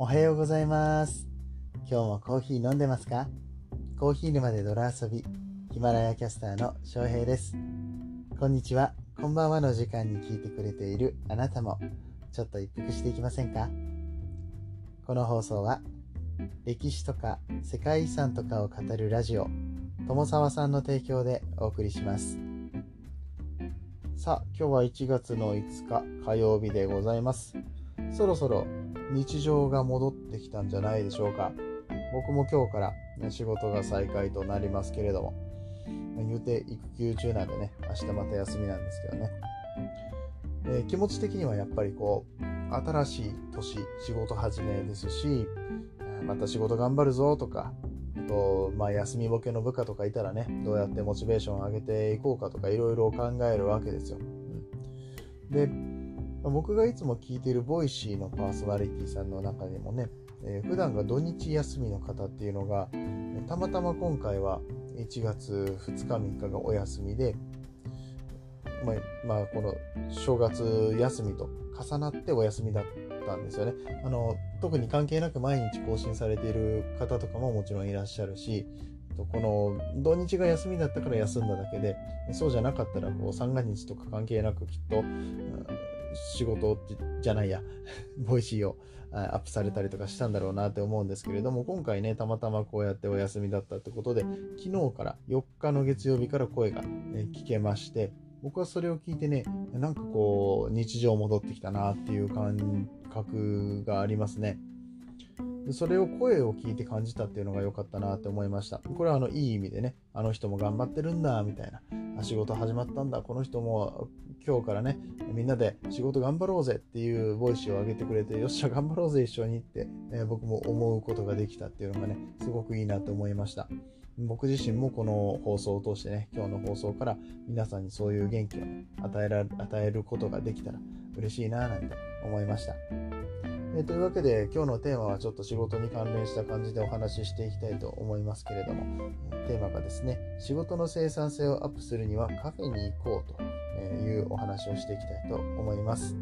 おはようございます。今日もコーヒー飲んでますか？コーヒー沼で泥遊び。ヒマラヤキャスターの翔平です。こんにちは。こんばんはの時間に聞いてくれているあなたも。ちょっと一服していきませんか？この放送は歴史とか世界遺産とかを語るラジオ友沢さんの提供でお送りします。さあ今日は1月の5日火曜日でございます。そろそろ日常が戻ってきたんじゃないでしょうか。僕も今日から、ね、仕事が再開となりますけれども。言うて育休中なんでね明日また休みなんですけどね、えー、気持ち的にはやっぱりこう新しい年仕事始めですしまた仕事頑張るぞとかあと、まあ、休みボケの部下とかいたらねどうやってモチベーションを上げていこうかとかいろいろ考えるわけですよ、うん、で僕がいつも聞いている Voicy のパーソナリティさんの中でもね、えー、普段が土日休みの方っていうのがたまたま今回は1月2日3日がお休みで、まあ、まあ、この正月休みと重なってお休みだったんですよね。あの特に関係なく毎日更新されている方とかももちろんいらっしゃるしこの土日が休みだったから休んだだけでそうじゃなかったらこう三が日とか関係なくきっと仕事じゃないや、Voicy をアップされたりとかしたんだろうなって思うんですけれども、今回ね、たまたまこうやってお休みだったってことで、昨日から4日の月曜日から声が、ね、聞けまして、僕はそれを聞いてね、なんかこう、日常戻ってきたなっていう感覚がありますね。それを声を聞いて感じたっていうのが良かったなって思いました。これはあのいい意味でね、あの人も頑張ってるんだみたいな、仕事始まったんだ、この人も今日からね、みんなで仕事頑張ろうぜっていうボイスを上げてくれて、よっしゃ、頑張ろうぜ一緒にって、えー、僕も思うことができたっていうのがね、すごくいいなと思いました。僕自身もこの放送を通してね、今日の放送から皆さんにそういう元気を、与えら与えることができたら嬉しいななんて思いました。え、というわけで今日のテーマはちょっと仕事に関連した感じでお話ししていきたいと思いますけれども、テーマがですね仕事の生産性をアップするにはカフェに行こうというお話をしていきたいと思います。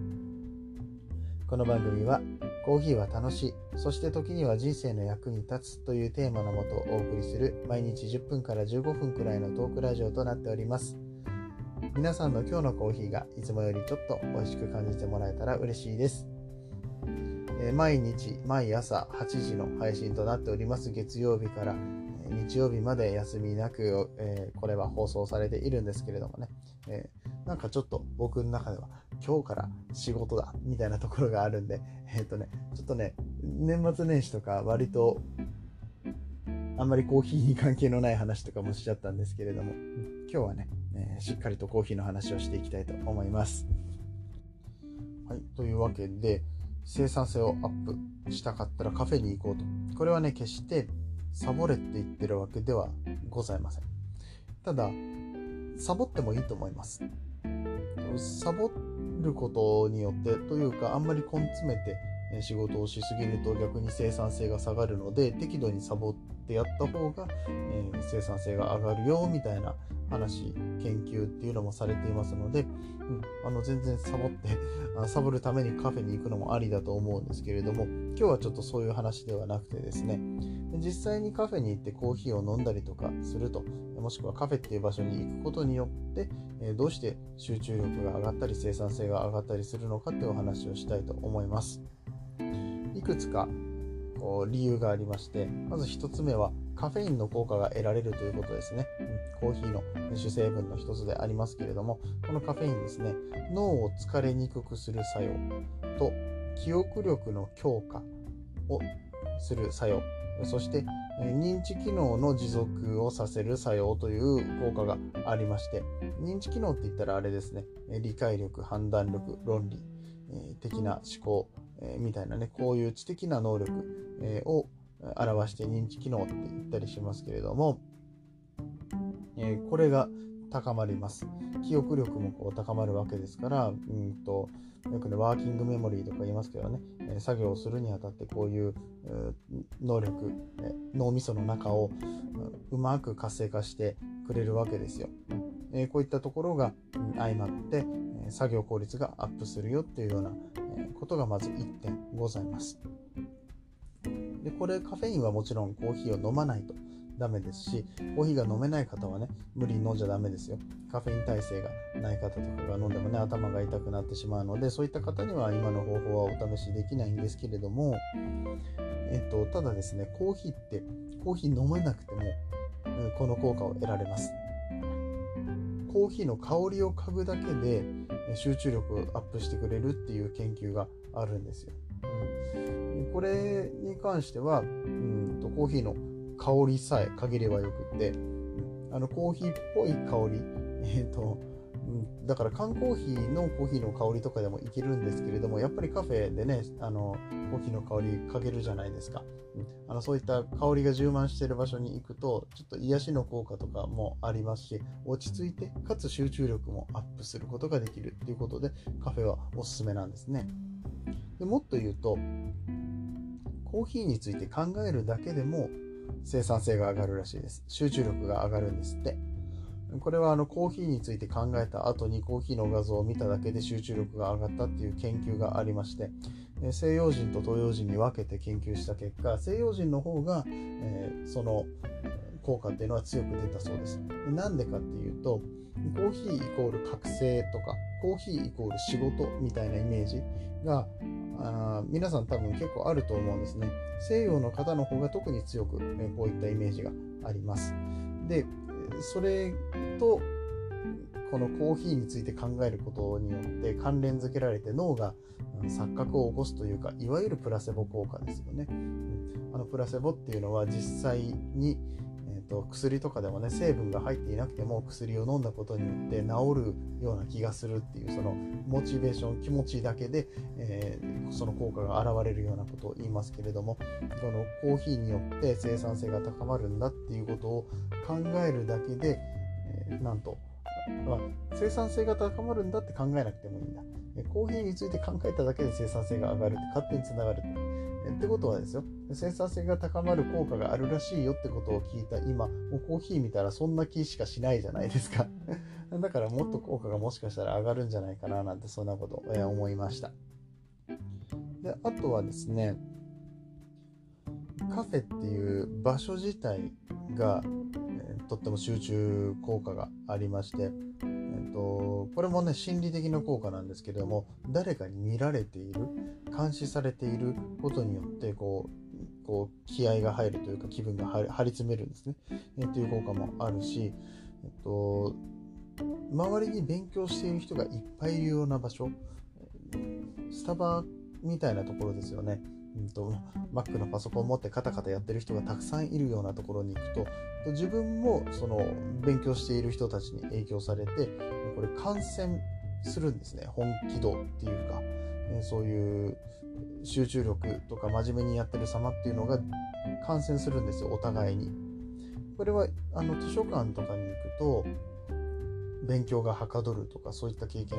この番組はコーヒーは楽しいそして時には人生の役に立つというテーマのもとお送りする毎日10分から15分くらいのトークラジオとなっております。皆さんの今日のコーヒーがいつもよりちょっと美味しく感じてもらえたら嬉しいです。え毎日毎朝8時の配信となっております月曜日から日曜日まで休みなく、えー、これは放送されているんですけれどもね、えー、なんかちょっと僕の中では今日から仕事だみたいなところがあるんで、えっ、ー、とね、ちょっとね、年末年始とか割とあんまりコーヒーに関係のない話とかもしちゃったんですけれども、今日はね、えしっかりとコーヒーの話をしていきたいと思います。はい、というわけで、生産性をアップしたかったらカフェに行こうと。これはね、決してサボれって言ってるわけではございません。ただ、サボってもいいと思います。サボることによってというか、あんまり根詰めて仕事をしすぎると逆に生産性が下がるので、適度にサボってやった方が、えー、生産性が上がるよみたいな話研究っていうのもされていますので、うん、あの全然サボってサボるためにカフェに行くのもありだと思うんですけれども今日はちょっとそういう話ではなくてですね実際にカフェに行ってコーヒーを飲んだりとかするともしくはカフェっていう場所に行くことによってどうして集中力が上がったり生産性が上がったりするのかっていうお話をしたいと思います。いくつかこう理由がありましてまず1つ目はカフェインの効果が得られるということですね、うん、コーヒーの主成分の一つでありますけれどもこのカフェインですね脳を疲れにくくする作用と記憶力の強化をする作用そして認知機能の持続をさせる作用という効果がありまして認知機能って言ったらあれですね理解力判断力論理的な思考みたいなねこういう知的な能力を表して認知機能って言ったりしますけれども、え、これが高まります。記憶力もこう高まるわけですから、うんとよくね、ワーキングメモリーとか言いますけどね、え作業をするにあたってこういう能力、え脳みその中をうまく活性化してくれるわけですよ。えこういったところが相まって、え作業効率がアップするよっていうようなことがまず1点ございます。でこれカフェインはもちろんコーヒーを飲まないとダメですしコーヒーが飲めない方はね無理に飲んじゃダメですよカフェイン耐性がない方とかが飲んでもね頭が痛くなってしまうのでそういった方には今の方法はお試しできないんですけれどもえっとただですねコーヒーってコーヒー飲めなくてもうんこの効果を得られますコーヒーの香りを嗅ぐだけで集中力をアップしてくれるっていう研究があるんですよ。これに関してはうんとコーヒーの香りさえ嗅げればよくって、あのコーヒーっぽい香り、えーとうん、だから缶コーヒーのコーヒーの香りとかでもいけるんですけれどもやっぱりカフェでねあのコーヒーの香り嗅げるじゃないですか、うん、あのそういった香りが充満している場所に行くとちょっと癒しの効果とかもありますし落ち着いてかつ集中力もアップすることができるということでカフェはおすすめなんですね。でもっと言うとコーヒーについて考えるだけでも生産性が上がるらしいです。集中力が上がるんですって。これはあのコーヒーについて考えた後にコーヒーの画像を見ただけで集中力が上がったっていう研究がありまして西洋人と東洋人に分けて研究した結果西洋人の方が、えー、その効果っていうのは強く出たそうです。なんでかっていうとコーヒーイコール覚醒とかコーヒーイコール仕事みたいなイメージがあ皆さん多分結構あると思うんですね。西洋の方の方が特に強く、ね、こういったイメージがあります。でそれとこのコーヒーについて考えることによって関連づけられて脳が錯覚を起こすというかいわゆるプラセボ効果ですよね。あのプラセボっていうのは実際に、と、薬とかでもね成分が入っていなくても薬を飲んだことによって治るような気がするっていうそのモチベーション気持ちだけで、えー、その効果が現れるようなことを言いますけれどもこのコーヒーによって生産性が高まるんだっていうことを考えるだけで、えー、なんとまあ、生産性が高まるんだって考えなくてもいいんだ。コーヒーについて考えただけで生産性が上がるって勝手につながるって。ってことはですよ、生産性が高まる効果があるらしいよってことを聞いた今、もうコーヒー見たらそんな気しかしないじゃないですか。だからもっと効果がもしかしたら上がるんじゃないかななんてそんなことを思いました。であとはですね、カフェっていう場所自体がとっても集中効果がありまして、えっと、これもね心理的な効果なんですけれども誰かに見られている監視されていることによってこうこう気合が入るというか気分が張り詰めるんですね、えという効果もあるし、えっと、周りに勉強している人がいっぱいいるような場所スタバみたいなところですよね。うんと、Mac のパソコンを持ってカタカタやってる人がたくさんいるようなところに行くと自分もその勉強している人たちに影響されてこれ感染するんですね。本気度っていうか、そういう集中力とか真面目にやってる様っていうのが感染するんですよお互いに。これはあの図書館とかに行くと勉強がはかどるとかそういった経験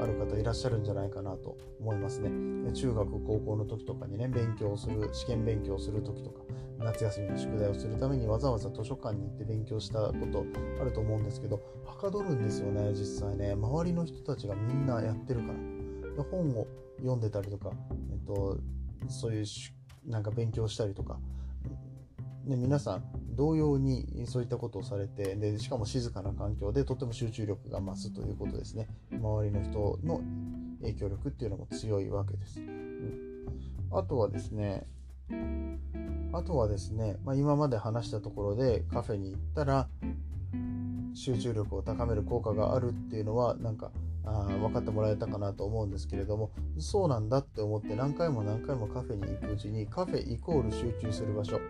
ある方いらっしゃるんじゃないかなと思いますね。中学高校の時とかにね勉強する試験勉強する時とか夏休みの宿題をするためにわざわざ図書館に行って勉強したことあると思うんですけどはかどるんですよね実際ね。周りの人たちがみんなやってるから。で本を読んでたりとか、えっと、そういうなんか勉強したりとか。ね、皆さん同様にそういったことをされてでしかも静かな環境でとても集中力が増すということですね。周りの人の影響力っていうのも強いわけです、うん、あとはですねあとはですね、まあ、今まで話したところでカフェに行ったら集中力を高める効果があるっていうのはなんかあ分かってもらえたかなと思うんですけれどもそうなんだって思って何回も何回もカフェに行くうちにカフェイコール集中する場所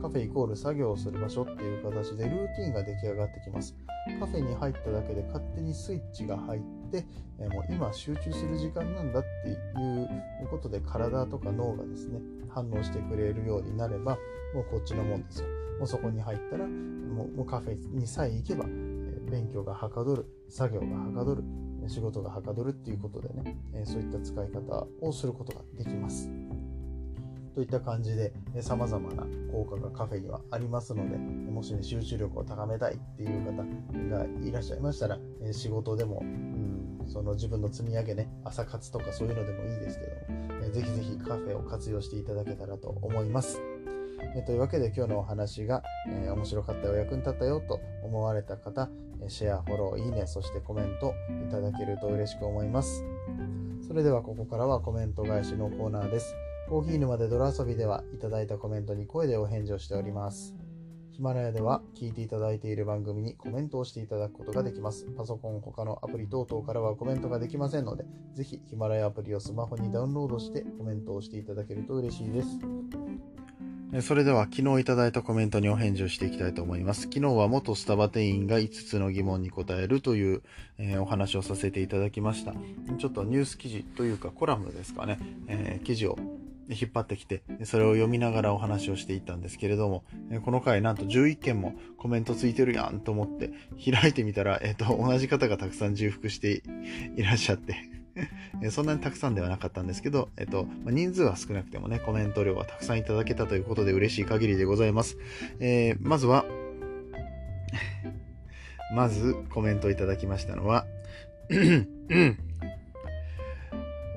カフェイコール作業をする場所っていう形でルーティンが出来上がってきます。カフェに入っただけで勝手にスイッチが入って、もう今集中する時間なんだっていうことで体とか脳がですね反応してくれるようになればもうこっちのもんですよ。もうそこに入ったらもうカフェにさえ行けば勉強がはかどる作業がはかどる仕事がはかどるっていうことでね、えそういった使い方をすることができます。といった感じで、さまざまな効果がカフェにはありますので、もしね、集中力を高めたいっていう方がいらっしゃいましたら、仕事でも、うん、その自分の積み上げね、朝活とかそういうのでもいいですけども、えー、ぜひぜひカフェを活用していただけたらと思います。えというわけで今日のお話が、えー、面白かったよ、役に立ったよと思われた方、シェア、フォロー、いいね、そしてコメントいただけると嬉しく思います。それではここからはコメント返しのコーナーです。コーヒー沼で泥遊びではいただいたコメントに声でお返事をしております。ヒマラヤでは聞いていただいている番組にコメントをしていただくことができます。パソコン他のアプリ等々からはコメントができませんので、ぜひヒマラヤアプリをスマホにダウンロードしてコメントをしていただけると嬉しいです。それでは昨日いただいたコメントにお返事をしていきたいと思います。昨日は元スタバ店員が5つの疑問に答えるという、えー、お話をさせていただきました。ちょっとニュース記事というかコラムですかね、えー、記事を引っ張ってきて、それを読みながらお話をしていったんですけれども、この回なんと11件もコメントついてるやんと思って開いてみたら、えっ、と、同じ方がたくさん重複していらっしゃって そんなにたくさんではなかったんですけど、えっと、人数は少なくてもね、コメント量はたくさんいただけたということで嬉しい限りでございます。えー、まずは、まずコメントいただきましたのは、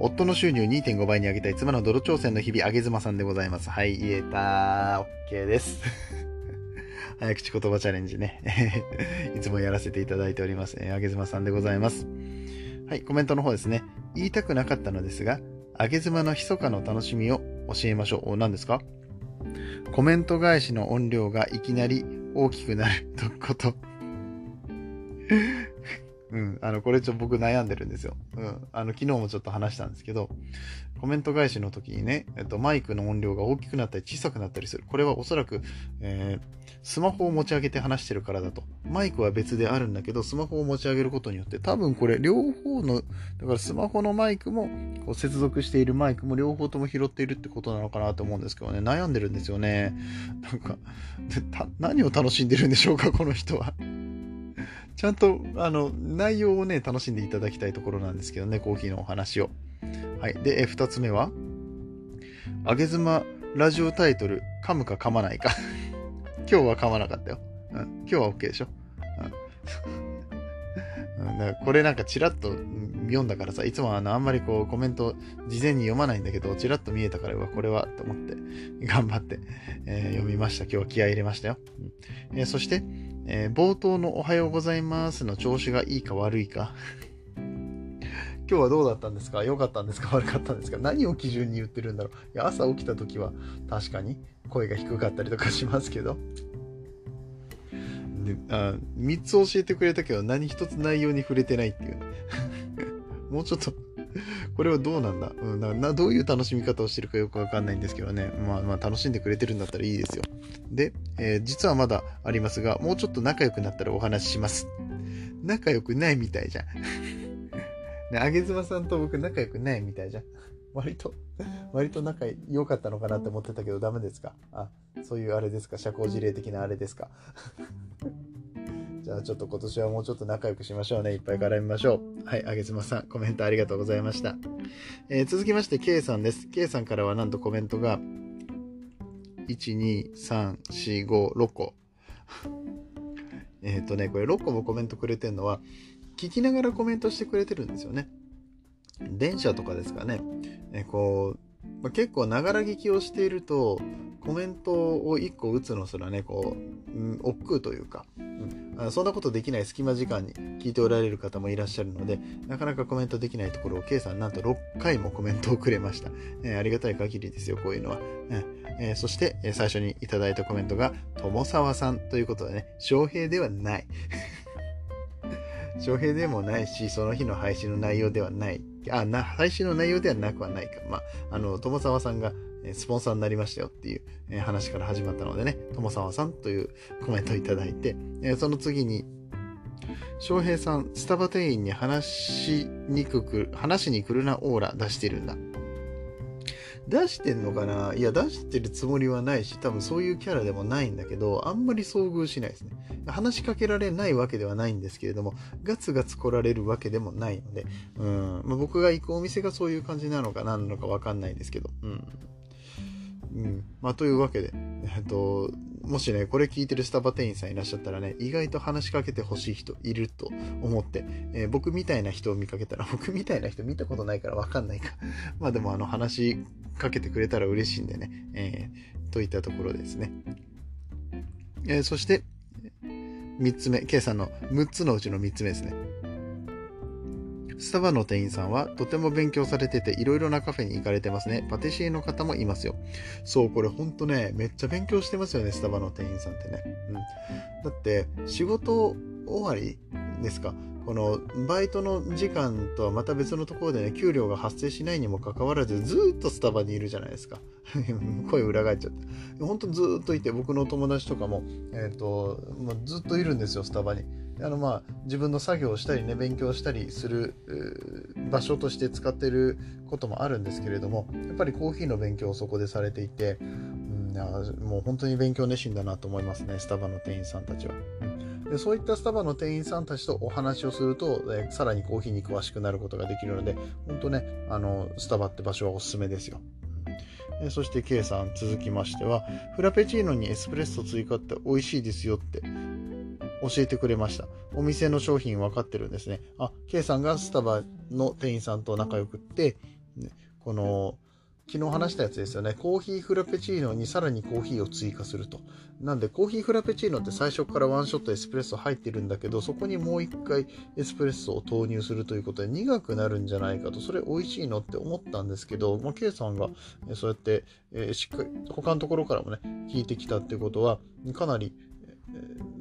夫の収入2.5倍に上げたい妻の泥挑戦の日々、あげ妻さんでございます。はい、言えたー。OK です。早口言葉チャレンジね。いつもやらせていただいております。あげ妻さんでございます。はい、コメントの方ですね。言いたくなかったのですが、あげ妻の密かの楽しみを教えましょう。何ですか？コメント返しの音量がいきなり大きくなるとこと？うん。あの、これちょっと僕悩んでるんですよ。うん。あの、昨日もちょっと話したんですけど、コメント返しの時にね、えっと、マイクの音量が大きくなったり小さくなったりする。これはおそらく、えー、スマホを持ち上げて話してるからだと。マイクは別であるんだけど、スマホを持ち上げることによって、多分これ両方の、だからスマホのマイクも、こう接続しているマイクも両方とも拾っているってことなのかなと思うんですけどね、悩んでるんですよね。なんか、何を楽しんでるんでしょうか、この人は。ちゃんと、あの、内容をね、楽しんでいただきたいところなんですけどね、コーヒーのお話を。はい。で、二つ目は、あげ妻ラジオタイトル、噛むか噛まないか 今日は噛まなかったよ。うん。今日は OK でしょ？うん。だからこれなんかチラッと読んだからさ、いつもあの、あんまりこうコメント事前に読まないんだけど、チラッと見えたから、うわ、これはと思って、頑張って、えー、読みました。今日は気合入れましたよ。うんえー、そして、えー、冒頭のおはようございますの調子がいいか悪いか。今日はどうだったんですか？良かったんですか？悪かったんですか？何を基準に言ってるんだろう？いや朝起きた時は確かに声が低かったりとかしますけど。であ3つ教えてくれたけど何一つ内容に触れてないっていうね。もうちょっと これはどうなんだ、うん、ななどういう楽しみ方をしてるかよくわかんないんですけどね。まあまあ楽しんでくれてるんだったらいいですよ。で、えー、実はまだありますが、もうちょっと仲良くなったらお話しします。仲良くないみたいじゃん。ね、あげずまさんと僕仲良くないみたいじゃん。割と、割と仲良かったのかなって思ってたけどダメですか？あ、そういうあれですか？社交辞令的なあれですか？じゃあちょっと今年はもうちょっと仲良くしましょうね。いっぱい絡みましょう。はい、あげずまさん、コメントありがとうございました。えー、続きまして、K さんです。K さんからはなんとコメントが、1、2、3、4、5、6個。えっとね、これ6個もコメントくれてるのは、聞きながらコメントしてくれてるんですよね。電車とかですかね。えこう、まあ、結構ながら聞きをしていると、コメントを1個打つのすらね、こう、うん、億劫というか、うん、そんなことできない隙間時間に聞いておられる方もいらっしゃるので、なかなかコメントできないところを、K さんなんと6回もコメントをくれました。えー、ありがたい限りですよ、こういうのは。えー、そして、え、最初にいただいたコメントが、友沢さんということでね、翔平ではない。翔平でもないし、その日の配信の内容ではない。あ、な、配信の内容ではなくはないか。まあ、あの、友沢さんがスポンサーになりましたよっていう話から始まったのでね、友沢さんというコメントをいただいて、その次に、翔平さん、スタバ店員に話しにくく、話しに来るなオーラ出してるんだ。出してんのかな？いや、出してるつもりはないし、多分そういうキャラでもないんだけど、あんまり遭遇しないですね。話しかけられないわけではないんですけれども、ガツガツ来られるわけでもないので、うん、まあ、僕が行くお店がそういう感じなのか何なのかわかんないんですけど、うん。うん。まあ、というわけで、えっと、もしね、これ聞いてるスタバ店員さんいらっしゃったらね、意外と話しかけてほしい人いると思って、えー、僕みたいな人を見かけたら、僕みたいな人見たことないからわかんないか。まあでもあの話しかけてくれたら嬉しいんでね、えー、といったところですね。えー、そして、3つ目、K さんの6つのうちの3つ目ですね。スタバの店員さんはとても勉強されてていろいろなカフェに行かれてますね。パティシエの方もいますよ。そう、これほんとね、めっちゃ勉強してますよね、スタバの店員さんってね。うん。だって、仕事終わりですか？このバイトの時間とはまた別のところでね、給料が発生しないにもかかわらず、ずっとスタバにいるじゃないですか。声裏返っちゃって。本当ずっといて、僕の友達とかも、え、ー、と、まあ、ずっといるんですよ、スタバに。あのまあ自分の作業をしたりね勉強したりする場所として使ってることもあるんですけれどもやっぱりコーヒーの勉強をそこでされていて、うん、もう本当に勉強熱心だなと思いますねスタバの店員さんたちは。でそういったスタバの店員さんたちとお話をすると、えさらにコーヒーに詳しくなることができるので本当ねあのスタバって場所はおすすめですよ。そして K さん続きましてはフラペチーノにエスプレッソ追加って美味しいですよって教えてくれました。お店の商品分かってるんですね。あ、K さんがスタバの店員さんと仲良くって、この、昨日話したやつですよね。コーヒーフラペチーノにさらにコーヒーを追加すると。なんで、コーヒーフラペチーノって最初からワンショットエスプレッソ入ってるんだけど、そこにもう一回エスプレッソを投入するということで苦くなるんじゃないかと、それ美味しいのって思ったんですけど、まあ、K さんがそうやって、えー、しっかり、他のところからもね、聞いてきたってことは、かなり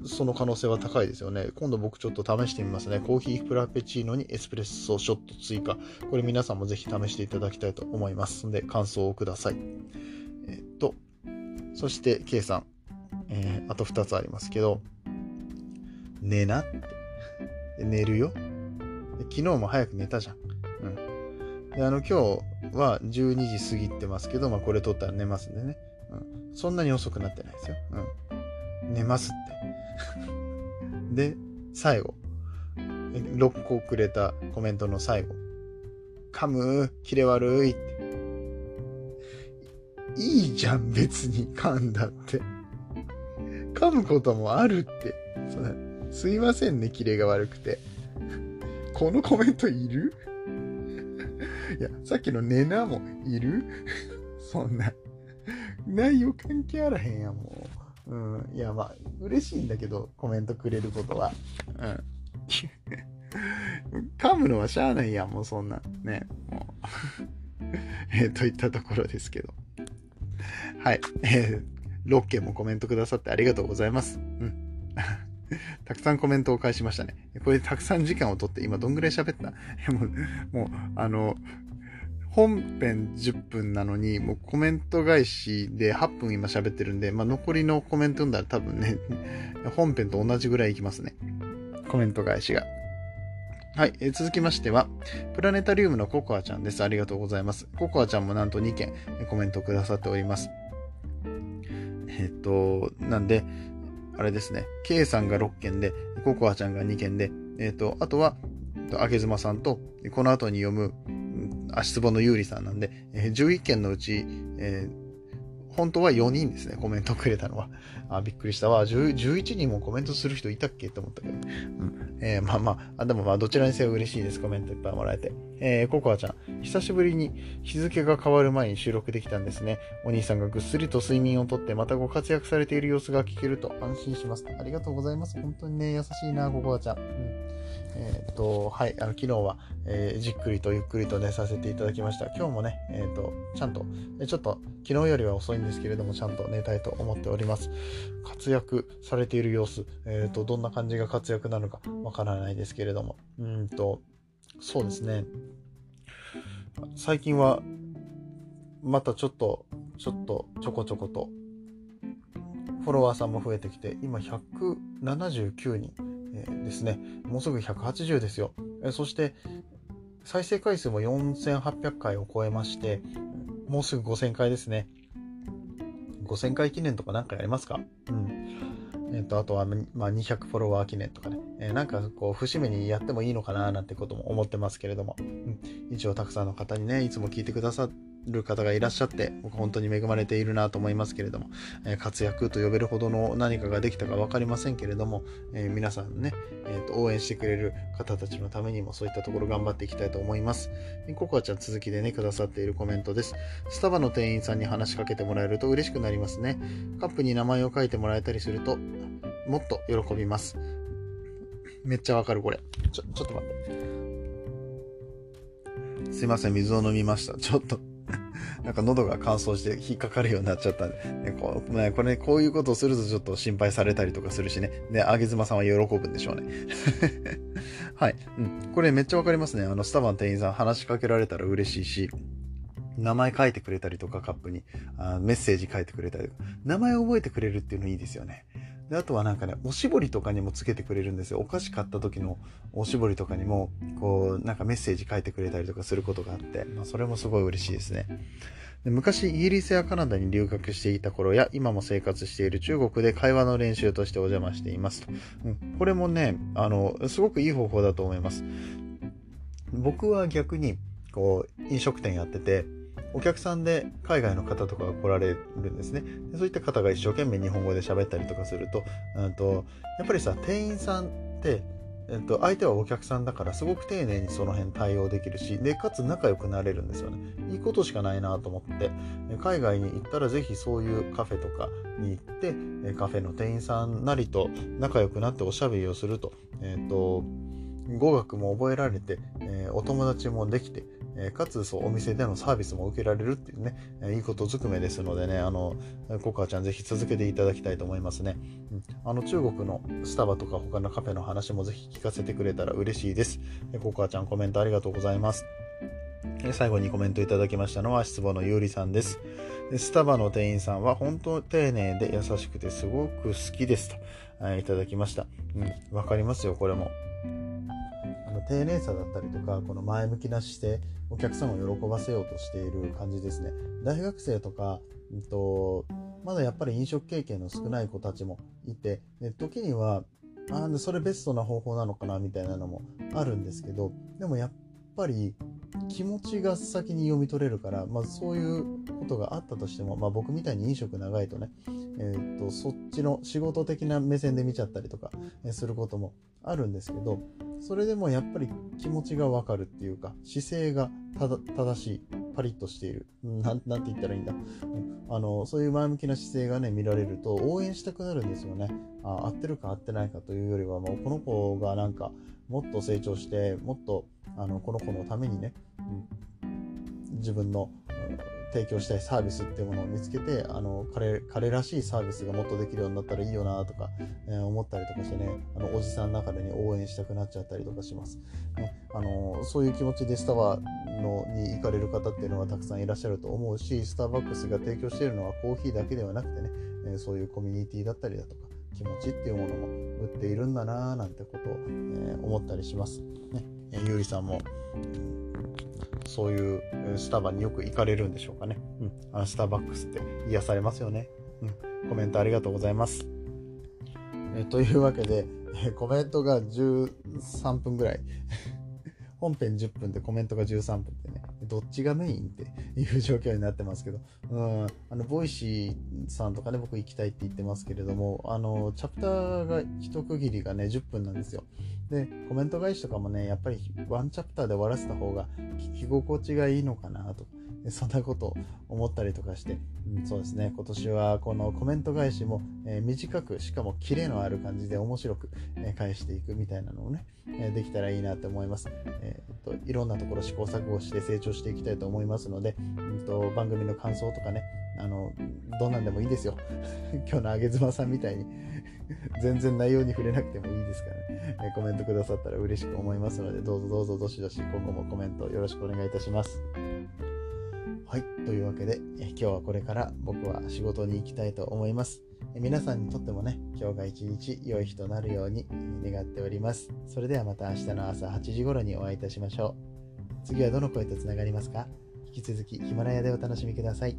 その可能性は高いですよね。今度僕ちょっと試してみますね。コーヒーフラペチーノにエスプレッソショット追加。これ皆さんもぜひ試していただきたいと思いますので、感想をください。えっと、そして K さん、えー、あと2つありますけど、寝なって。寝るよ。昨日も早く寝たじゃん。うん。で、あの、今日は12時過ぎてますけど、まあこれ撮ったら寝ますんでね。うん。そんなに遅くなってないですよ。うん。寝ますって。で、最後。6個くれたコメントの最後。噛む、キレ悪いって。いいじゃん、別に噛んだって。噛むこともあるって。すいませんね、キレが悪くて。このコメントいる？いや、さっきのネナもいる？そんな。内容関係あらへんやん、もう。ん、いや、まあ、嬉しいんだけど、コメントくれることは。うん。噛むのはしゃあないやん、もうそんな。ね、もう。え、といったところですけど。はい。えー、6件もコメントくださってありがとうございます。うん。たくさんコメントを返しましたね。これでたくさん時間をとって今どんぐらい喋った？もう、もう、あの、本編10分なのに、もうコメント返しで8分今喋ってるんで、まあ、残りのコメント読んだら多分ね、本編と同じぐらいいきますね。コメント返しが。はい、え、続きましては、プラネタリウムのココアちゃんです。ありがとうございます。ココアちゃんもなんと2件コメントくださっております。えっ、と、なんで、あれですね、K さんが6件で、ココアちゃんが2件で、えっ、と、あとは、あげずまさんと、この後に読む、足つぼの有利さんなんで、えー、11件のうち、えー本当は4人ですね、コメントくれたのは。あ、びっくりしたわ。11人もコメントする人いたっけ？って思ったけど。うん。えー、まあまあ、でもまあ、どちらにせよ嬉しいです。コメントいっぱいもらえて。えー、ココアちゃん、久しぶりに日付が変わる前に収録できたんですね。お兄さんがぐっすりと睡眠をとって、またご活躍されている様子が聞けると安心します。ありがとうございます。本当にね、優しいな、ココアちゃん。うんえっ、と、はい、あの、昨日は、えー、じっくりとゆっくりと寝させていただきました。今日もね、えっ、と、ちゃんと、ちょっと、昨日よりは遅いんですけれども、ちゃんと寝たいと思っております。活躍されている様子、えっ、と、どんな感じが活躍なのかわからないですけれども、うんと、そうですね。最近は、またちょっと、ちょっと、ちょこちょこと、フォロワーさんも増えてきて、今179人。ですね。もうすぐ180ですよ。そして、再生回数も4800回を超えまして、もうすぐ5000回ですね。5000回記念とかなんかやりますか？うん。えっ、と、あとは、まあ、200フォロワー記念とかね。えー、なんかこう、節目にやってもいいのかななんてことも思ってますけれども。うん。一応たくさんの方にね、いつも聞いてくださってる方がいらっしゃって僕本当に恵まれているなと思いますけれども、え活躍と呼べるほどの何かができたか分かりませんけれども、え皆さんね、えーと、応援してくれる方たちのためにもそういったところ頑張っていきたいと思います。ココアちゃん続きでね、くださっているコメントです。スタバの店員さんに話しかけてもらえると嬉しくなりますね。カップに名前を書いてもらえたりすると、もっと喜びます。めっちゃわかる、これ。ちょ、ちょっと待って。すいません、水を飲みました。ちょっとなんか喉が乾燥して引っかかるようになっちゃったんで、ね、こうね、これ、こういうことをするとちょっと心配されたりとかするしね。で、あげずまさんは喜ぶんでしょうね。はい。うん。これめっちゃわかりますね。あの、スタバの店員さん話しかけられたら嬉しいし、名前書いてくれたりとかカップにあメッセージ書いてくれたりとか、名前覚えてくれるっていうのいいですよね。で、あとはなんかね、おしぼりとかにもつけてくれるんですよ。お菓子買った時のおしぼりとかにも、こう、なんかメッセージ書いてくれたりとかすることがあって、まあ、それもすごい嬉しいですね。で昔、イギリスやカナダに留学していた頃や、今も生活している中国で会話の練習としてお邪魔していますと。うん、これもね、あの、すごくいい方法だと思います。僕は逆に、こう、飲食店やってて、お客さんで海外の方とかが来られるんですね。そういった方が一生懸命日本語で喋ったりとかすると、うんとやっぱりさ、店員さんって、えっと、相手はお客さんだからすごく丁寧にその辺対応できるし、で、かつ仲良くなれるんですよね。いいことしかないなと思って、海外に行ったらぜひそういうカフェとかに行って、カフェの店員さんなりと仲良くなっておしゃべりをすると、えっと、語学も覚えられて、え、お友達もできて、え、かつそうお店でのサービスも受けられるっていうね、え、いいことずくめですのでね、あの、コカちゃんぜひ続けていただきたいと思いますね。うん、あの中国のスタバとか他のカフェの話もぜひ聞かせてくれたら嬉しいです。えコカちゃんコメントありがとうございます。最後にコメントいただきましたのは質問のゆうりさんです。スタバの店員さんは本当丁寧で優しくてすごく好きですといただきました。うん、わかりますよ、これも。丁寧さだったりとかこの前向きな姿勢お客さんを喜ばせようとしている感じですね。大学生とか、うんと、まだやっぱり飲食経験の少ない子たちもいてで時にはあそれベストな方法なのかなみたいなのもあるんですけどでもやっぱり気持ちが先に読み取れるから、まあ、そういうことがあったとしても、まあ、僕みたいに飲食長いとね、えーとそっちの仕事的な目線で見ちゃったりとかすることもあるんですけどそれでもやっぱり気持ちがわかるっていうか姿勢が正しいパリッとしている。なんなんて言ったらいいんだ、あのそういう前向きな姿勢がね見られると応援したくなるんですよね。あ合ってるか合ってないかというよりはもうこの子がなんかもっと成長してもっとあのこの子のためにね、うん、自分の提供したいサービスっていうものを見つけてあの彼彼らしいサービスがもっとできるようになったらいいよなとか、えー、思ったりとかしてねあのおじさんの中でに応援したくなっちゃったりとかします、ね、あのそういう気持ちでスタバのに行かれる方っていうのはたくさんいらっしゃると思うしスターバックスが提供しているのはコーヒーだけではなくてね、えー、そういうコミュニティだったりだとか気持ちっていうものも売っているんだなーなんてことを、えー、思ったりします。ね、えゆうりさんもそういうスタバによく行かれるんでしょうかね。うん。あのスターバックスって癒されますよね。うん。コメントありがとうございます。えというわけで、えコメントが13分ぐらい。本編10分でコメントが13分ってね、どっちがメインっていう状況になってますけど、うん、あの、 Voicy さんとかね、僕行きたいって言ってますけれども、あの、チャプターが一区切りがね、10分なんですよ。で、コメント返しとかもね、やっぱりワンチャプターで終わらせた方が聞き心地がいいのかなと。そんなこと思ったりとかして、うん、そうですね、今年はこのコメント返しも、えー、短く、しかもキレのある感じで面白く、えー、返していくみたいなのをね、えー、できたらいいなと思います、えー、っと。いろんなところ試行錯誤して成長していきたいと思いますので、うんと、番組の感想とかね、あの、どんなんでもいいですよ。今日のあげずまさんみたいに 全然内容に触れなくてもいいですからね、えコメントくださったら嬉しく思いますので、どうぞどうぞどしどし今後もコメントよろしくお願いいたします。はい。というわけで、え今日はこれから僕は仕事に行きたいと思います。え皆さんにとってもね、今日が一日良い日となるように願っております。それではまた明日の朝8時頃にお会いいたしましょう。次はどの声とつながりますか？引き続きヒマラヤでお楽しみください。